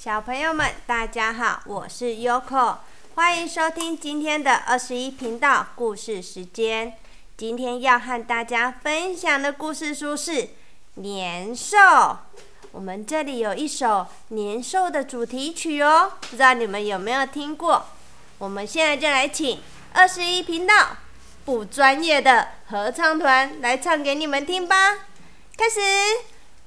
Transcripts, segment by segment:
小朋友们，大家好，我是 Yoko，欢迎收听今天的二十一频道故事时间。今天要和大家分享的故事书是《年兽》。我们这里有一首年兽的主题曲哦，不知道你们有没有听过？我们现在就来请二十一频道不专业的合唱团来唱给你们听吧。开始。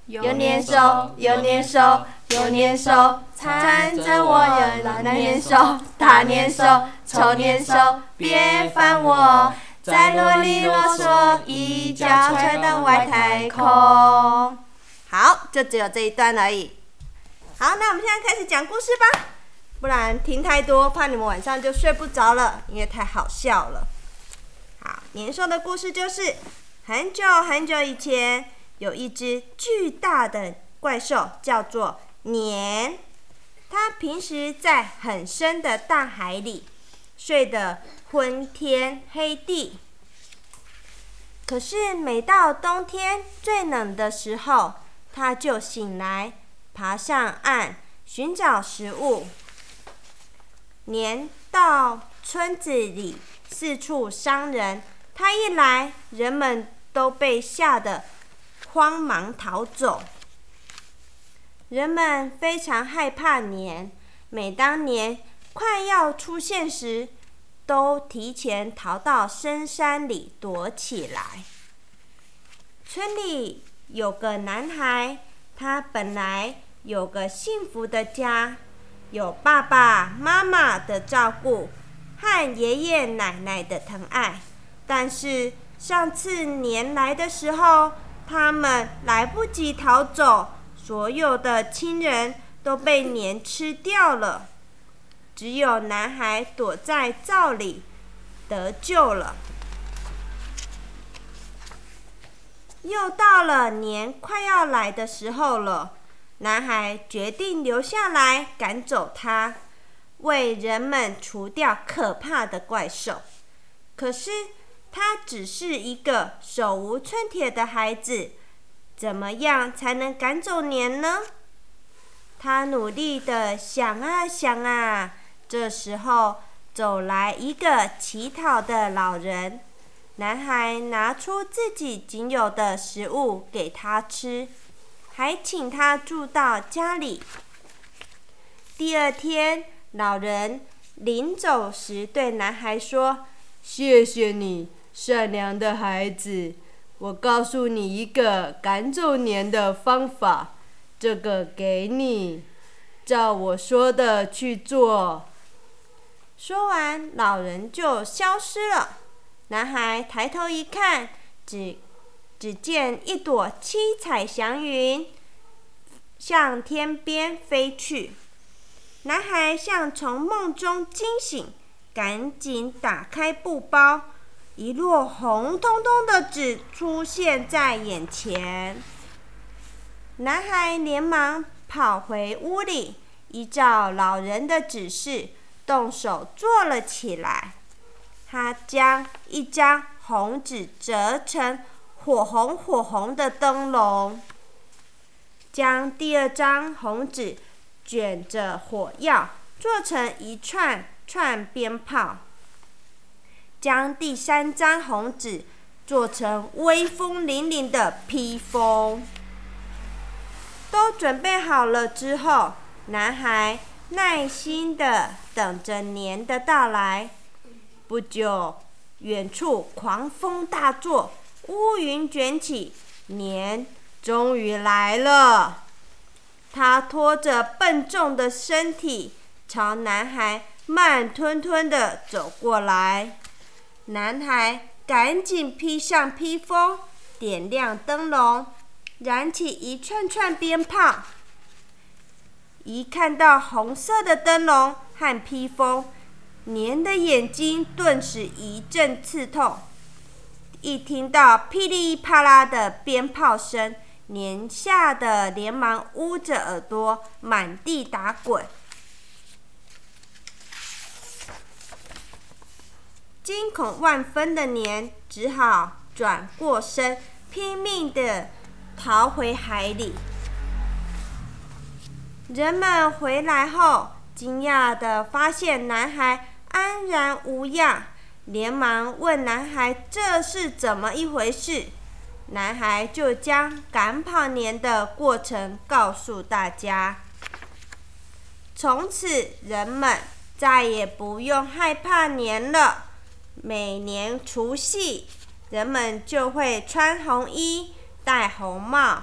有年兽，有年兽，有年兽，缠着我有老年兽，大年兽，丑年兽，别烦我，再啰里啰嗦，一脚踹到外太空。好，就只有这一段而已。好，那我们现在开始讲故事吧，不然听太多，怕你们晚上就睡不着了，因为太好笑了。好，年兽的故事就是很久很久以前。有一只巨大的怪兽，叫做年。它平时在很深的大海里睡得昏天黑地。可是每到冬天最冷的时候，它就醒来，爬上岸寻找食物。年到村子里四处伤人，它一来，人们都被吓得。慌忙逃走，人们非常害怕年。每当年快要出现时，都提前逃到深山里躲起来。村里有个男孩，他本来有个幸福的家，有爸爸妈妈的照顾和爷爷奶奶的疼爱。但是上次年来的时候，他们来不及逃走，所有的亲人都被年吃掉了，只有男孩躲在灶里得救了。又到了年快要来的时候了，男孩决定留下来赶走他，为人们除掉可怕的怪兽。可是。他只是一个手无寸铁的孩子，怎么样才能赶走年呢？他努力的想啊想啊，这时候走来一个乞讨的老人，男孩拿出自己仅有的食物给他吃，还请他住到家里。第二天，老人临走时对男孩说：“谢谢你。”善良的孩子，我告诉你一个赶走年的方法，这个给你，照我说的去做。说完，老人就消失了。男孩抬头一看，只只见一朵七彩祥云向天边飞去。男孩像从梦中惊醒，赶紧打开布包。一摞红彤彤的纸出现在眼前，男孩连忙跑回屋里，依照老人的指示动手做了起来。他将一张红纸折成火红火红的灯笼，将第二张红纸卷着火药做成一串串鞭炮。将第三张红纸做成威风凛凛的披风。都准备好了之后，男孩耐心的等着年的到来。不久，远处狂风大作，乌云卷起，年终于来了。他拖着笨重的身体，朝男孩慢吞吞的走过来。男孩赶紧披上披风，点亮灯笼，燃起一串串鞭炮。一看到红色的灯笼和披风，年的眼睛顿时一阵刺痛。一听到噼里啪啦的鞭炮声，年吓得连忙捂着耳朵，满地打滚。惊恐万分的年只好转过身，拼命的逃回海里。人们回来后，惊讶地发现男孩安然无恙，连忙问男孩这是怎么一回事。男孩就将赶跑年的过程告诉大家。从此，人们再也不用害怕年了。每年除夕，人们就会穿红衣、戴红帽，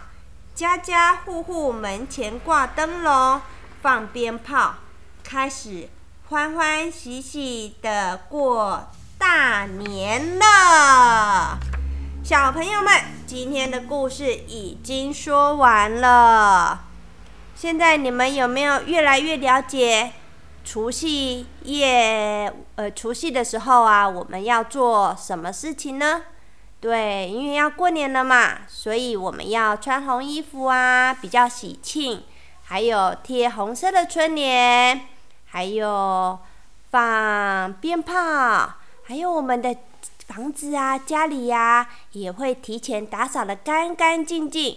家家户户门前挂灯笼、放鞭炮，开始欢欢喜喜的过大年了。小朋友们，今天的故事已经说完了。现在你们有没有越来越了解除夕夜？呃，除夕的时候啊，我们要做什么事情呢？对，因为要过年了嘛，所以我们要穿红衣服啊，比较喜庆。还有贴红色的春联，还有放鞭炮，还有我们的。房子啊，家里呀，也会提前打扫的干干净净，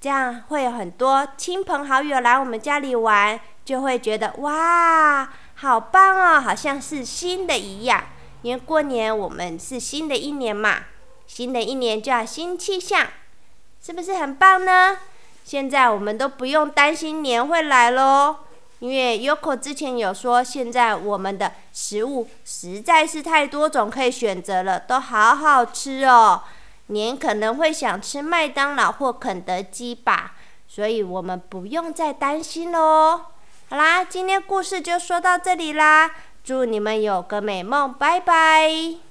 这样会有很多亲朋好友来我们家里玩，就会觉得哇，好棒哦，好像是新的一样。因为过年我们是新的一年嘛，新的一年就要新气象，是不是很棒呢？现在我们都不用担心年会来喽。因为 Yoko 之前有说，现在我们的食物实在是太多种可以选择了，都好好吃哦。年可能会想吃麦当劳或肯德基吧，所以我们不用再担心喽。好啦，今天故事就说到这里啦，祝你们有个美梦，拜拜。